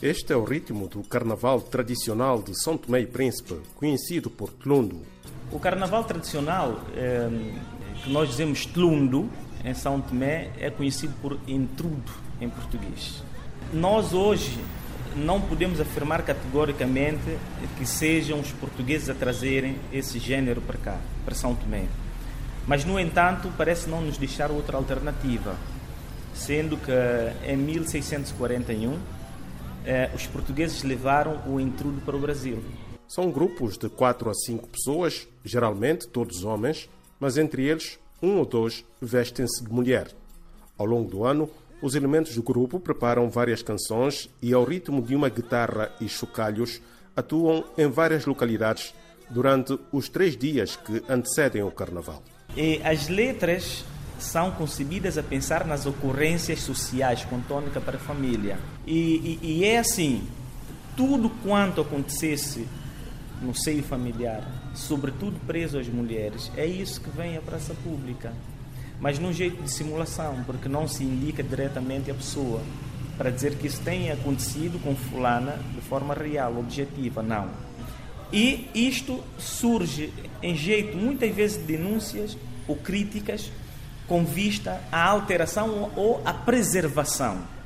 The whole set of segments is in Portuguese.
Este é o ritmo do carnaval tradicional de São Tomé e Príncipe, conhecido por Tlundo. O carnaval tradicional, eh, que nós dizemos Tlundo, em São Tomé, é conhecido por entrudo em português. Nós hoje não podemos afirmar categoricamente que sejam os portugueses a trazerem esse gênero para cá, para São Tomé. Mas, no entanto, parece não nos deixar outra alternativa, sendo que em 1641 eh, os portugueses levaram o entrudo para o Brasil. São grupos de quatro a cinco pessoas, geralmente todos homens, mas entre eles um ou dois vestem-se de mulher. Ao longo do ano, os elementos do grupo preparam várias canções e, ao ritmo de uma guitarra e chocalhos, atuam em várias localidades durante os três dias que antecedem o carnaval. E as letras são concebidas a pensar nas ocorrências sociais com tônica para a família. E, e, e é assim: tudo quanto acontecesse no seio familiar, sobretudo preso às mulheres, é isso que vem à praça pública. Mas num jeito de simulação, porque não se indica diretamente a pessoa para dizer que isso tenha acontecido com fulana de forma real, objetiva, não. E isto surge em jeito muitas vezes de denúncias ou críticas com vista à alteração ou à preservação.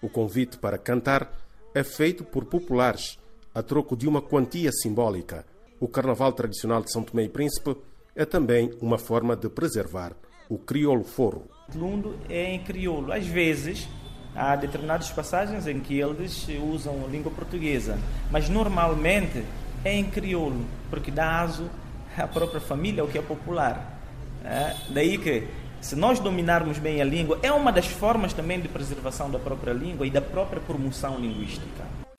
O convite para cantar é feito por populares, a troco de uma quantia simbólica. O carnaval tradicional de São Tomé e Príncipe é também uma forma de preservar o crioulo forro. Lundo é em crioulo. Às vezes, há determinadas passagens em que eles usam a língua portuguesa, mas normalmente é em crioulo, porque dá aso à própria família, o que é popular. É? Daí que se nós dominarmos bem a língua, é uma das formas também de preservação da própria língua e da própria promoção linguística. Na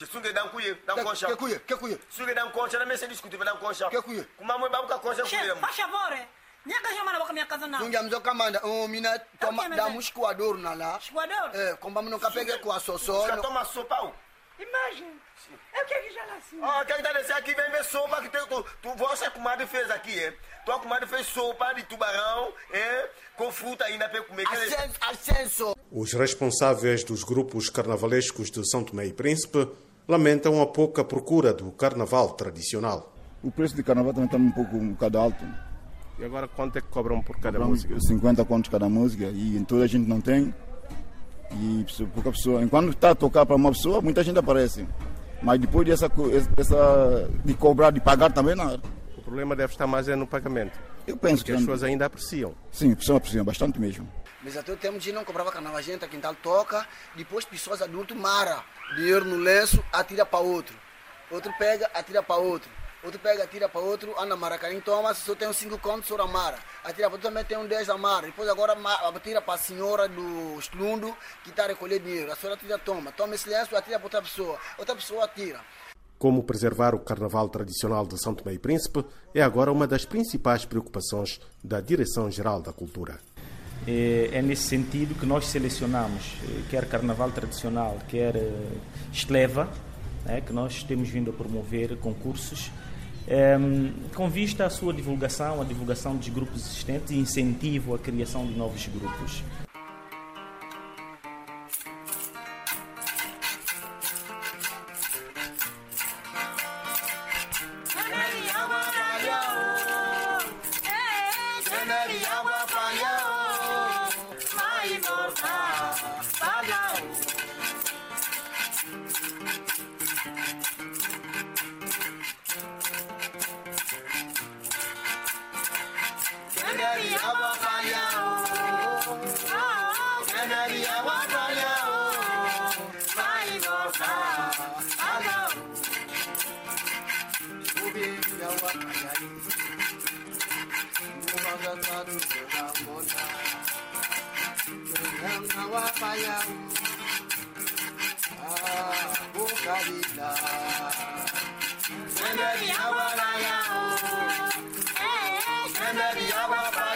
kamanda, o mina toma. Escoador? É, sossó. Já toma sopa, Imagem. É o que é que já assim? Ó, quem tá desse aqui vem ver sopa que tu, tu, tu vossa comadre fez aqui, é? Tua comadre fez sopa de tubarão, é? Com fruta ainda para comer. Ascenso, ascenso. Os responsáveis dos grupos carnavalescos de São Tomé e Príncipe lamentam a pouca procura do carnaval tradicional. O preço de carnaval também está um pouco um bocado alto. E agora quanto é que cobram por cada Cobramos música? 50 contos cada música e toda a gente não tem. E pouca pessoa, enquanto está a tocar para uma pessoa, muita gente aparece. Mas depois dessa, co- essa, de cobrar, de pagar também não. O problema deve estar mais é no pagamento, Eu penso porque que as pessoas ainda apreciam. sim, pessoa precisa bastante mesmo. Mas até o tempo de não carnaval, a gente aqui quintal toca, depois pessoas adultos mara, dinheiro no lenço, atira para outro. Outro pega, atira para outro. Outro pega, atira para outro, anda maracarim, toma, se só tem uns 5 contos, só amara. Atira para outro também tem um 10 amara. Depois agora atira para a senhora do estundo que está a recolher dinheiro. A senhora atira, toma. Toma esse lenço, atira para outra pessoa. Outra pessoa atira. Como preservar o carnaval tradicional de São Tomé e Príncipe é agora uma das principais preocupações da Direção-Geral da Cultura. É é nesse sentido que nós selecionamos, eh, quer carnaval tradicional, quer eh, estleva, né, que nós temos vindo a promover concursos, em, com vista à sua divulgação, a divulgação dos grupos existentes e incentivo à criação de novos grupos. Aga Ubira wa kayari Mubaga taru awa awa